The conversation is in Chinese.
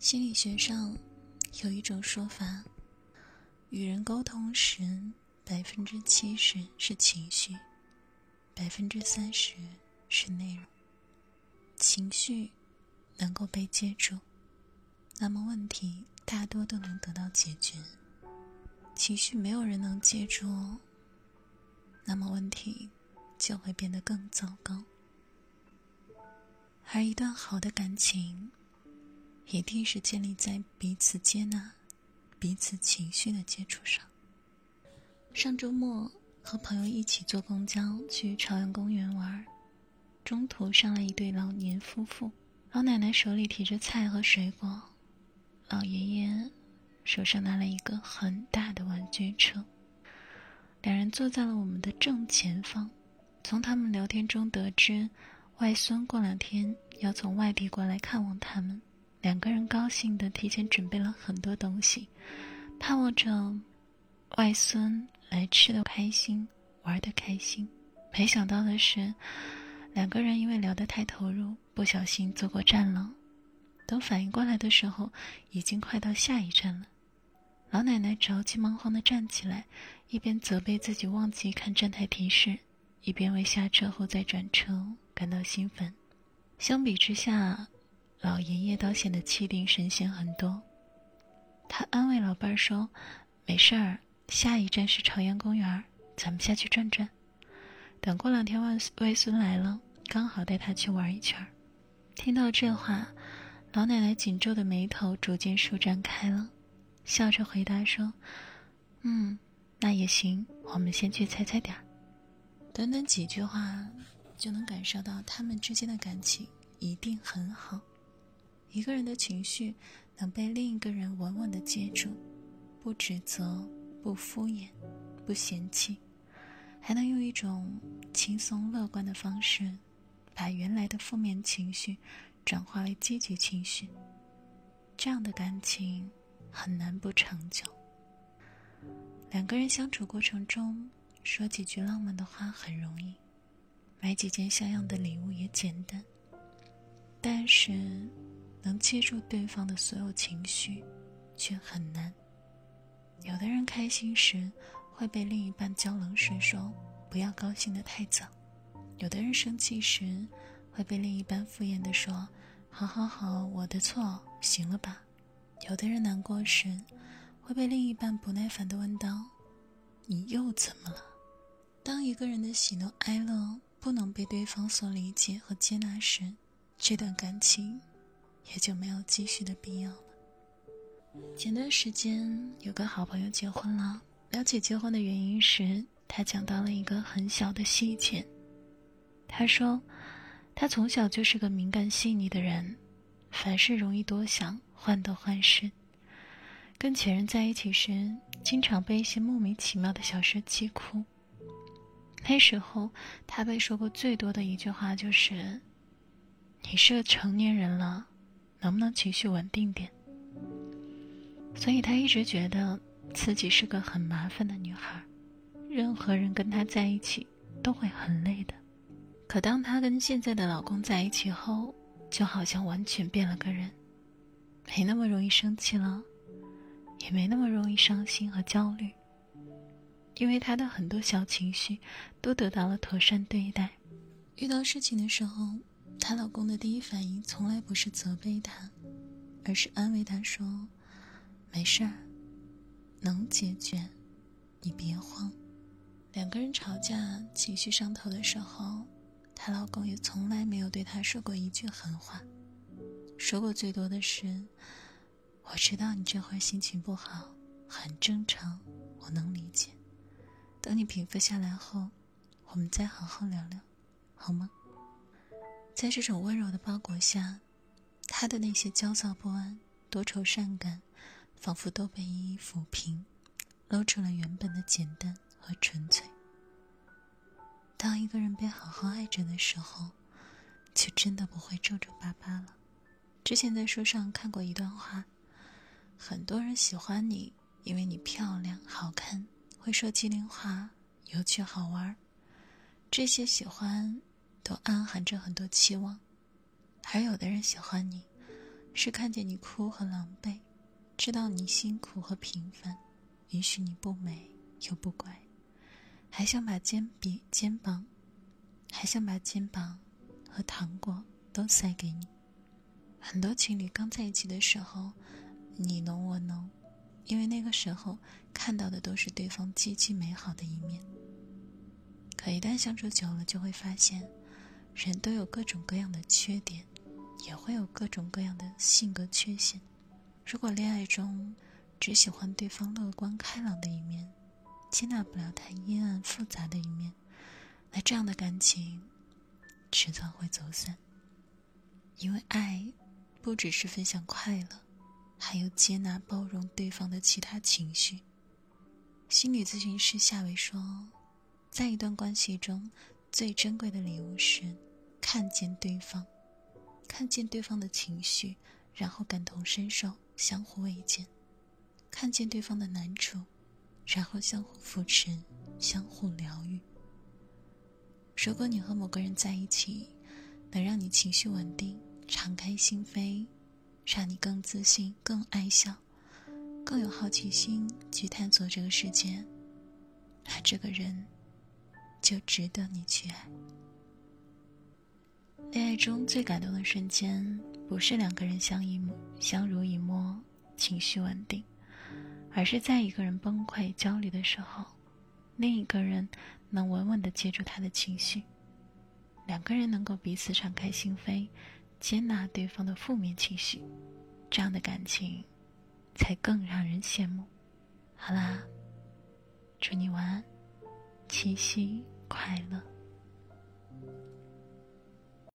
心理学上有一种说法：与人沟通时，百分之七十是情绪，百分之三十是内容。情绪能够被接住，那么问题大多都能得到解决。情绪没有人能接住，那么问题就会变得更糟糕。而一段好的感情，一定是建立在彼此接纳、彼此情绪的基础上。上周末和朋友一起坐公交去朝阳公园玩，中途上来一对老年夫妇，老奶奶手里提着菜和水果，老爷爷手上拿了一个很大的玩具车。两人坐在了我们的正前方。从他们聊天中得知。外孙过两天要从外地过来看望他们，两个人高兴的提前准备了很多东西，盼望着外孙来吃的开心，玩的开心。没想到的是，两个人因为聊得太投入，不小心坐过站了。等反应过来的时候，已经快到下一站了。老奶奶着急忙慌的站起来，一边责备自己忘记看站台提示，一边为下车后再转车。感到兴奋，相比之下，老爷爷倒显得气定神闲很多。他安慰老伴儿说：“没事儿，下一站是朝阳公园，咱们下去转转。等过两天外外孙来了，刚好带他去玩一圈。”听到这话，老奶奶紧皱的眉头逐渐舒展开了，笑着回答说：“嗯，那也行，我们先去踩踩点儿。”短短几句话。就能感受到他们之间的感情一定很好。一个人的情绪能被另一个人稳稳的接住，不指责，不敷衍，不嫌弃，还能用一种轻松乐观的方式，把原来的负面情绪转化为积极情绪。这样的感情很难不长久。两个人相处过程中说几句浪漫的话很容易。买几件像样的礼物也简单，但是能接住对方的所有情绪，却很难。有的人开心时会被另一半浇冷水，说不要高兴的太早；有的人生气时会被另一半敷衍的说好好好，我的错，行了吧；有的人难过时会被另一半不耐烦的问道：“你又怎么了？”当一个人的喜怒哀乐。不能被对方所理解和接纳时，这段感情也就没有继续的必要了。前段时间有个好朋友结婚了，聊起结婚的原因时，他讲到了一个很小的细节。他说，他从小就是个敏感细腻的人，凡事容易多想，患得患失。跟前任在一起时，经常被一些莫名其妙的小事气哭。那时候，他被说过最多的一句话就是：“你是个成年人了，能不能情绪稳定点？”所以，他一直觉得自己是个很麻烦的女孩，任何人跟她在一起都会很累的。可当她跟现在的老公在一起后，就好像完全变了个人，没那么容易生气了，也没那么容易伤心和焦虑。因为她的很多小情绪都得到了妥善对待，遇到事情的时候，她老公的第一反应从来不是责备她，而是安慰她说：“没事儿，能解决，你别慌。”两个人吵架情绪上头的时候，她老公也从来没有对她说过一句狠话，说过最多的是：“我知道你这会儿心情不好，很正常，我能理解。”等你平复下来后，我们再好好聊聊，好吗？在这种温柔的包裹下，他的那些焦躁不安、多愁善感，仿佛都被一一抚平，露出了原本的简单和纯粹。当一个人被好好爱着的时候，就真的不会皱皱巴巴了。之前在书上看过一段话：很多人喜欢你，因为你漂亮、好看。会说机灵话，有趣好玩这些喜欢都暗含着很多期望。还有的人喜欢你，是看见你哭和狼狈，知道你辛苦和平凡，允许你不美又不乖，还想把肩比肩膀，还想把肩膀和糖果都塞给你。很多情侣刚在一起的时候，你侬我侬，因为那个时候看到的都是对方极其美好的一面。可一旦相处久了，就会发现，人都有各种各样的缺点。也会有各种各样的性格缺陷。如果恋爱中只喜欢对方乐观开朗的一面，接纳不了他阴暗复杂的一面，那这样的感情迟早会走散。因为爱不只是分享快乐，还有接纳包容对方的其他情绪。心理咨询师夏伟说，在一段关系中最珍贵的礼物是看见对方。看见对方的情绪，然后感同身受，相互慰藉；看见对方的难处，然后相互扶持，相互疗愈。如果你和某个人在一起，能让你情绪稳定、敞开心扉，让你更自信、更爱笑、更有好奇心去探索这个世界，那这个人就值得你去爱。恋爱中最感动的瞬间，不是两个人相依相濡以沫、情绪稳定，而是在一个人崩溃、焦虑的时候，另一个人能稳稳的接住他的情绪，两个人能够彼此敞开心扉，接纳对方的负面情绪，这样的感情才更让人羡慕。好啦，祝你晚安，七夕快乐。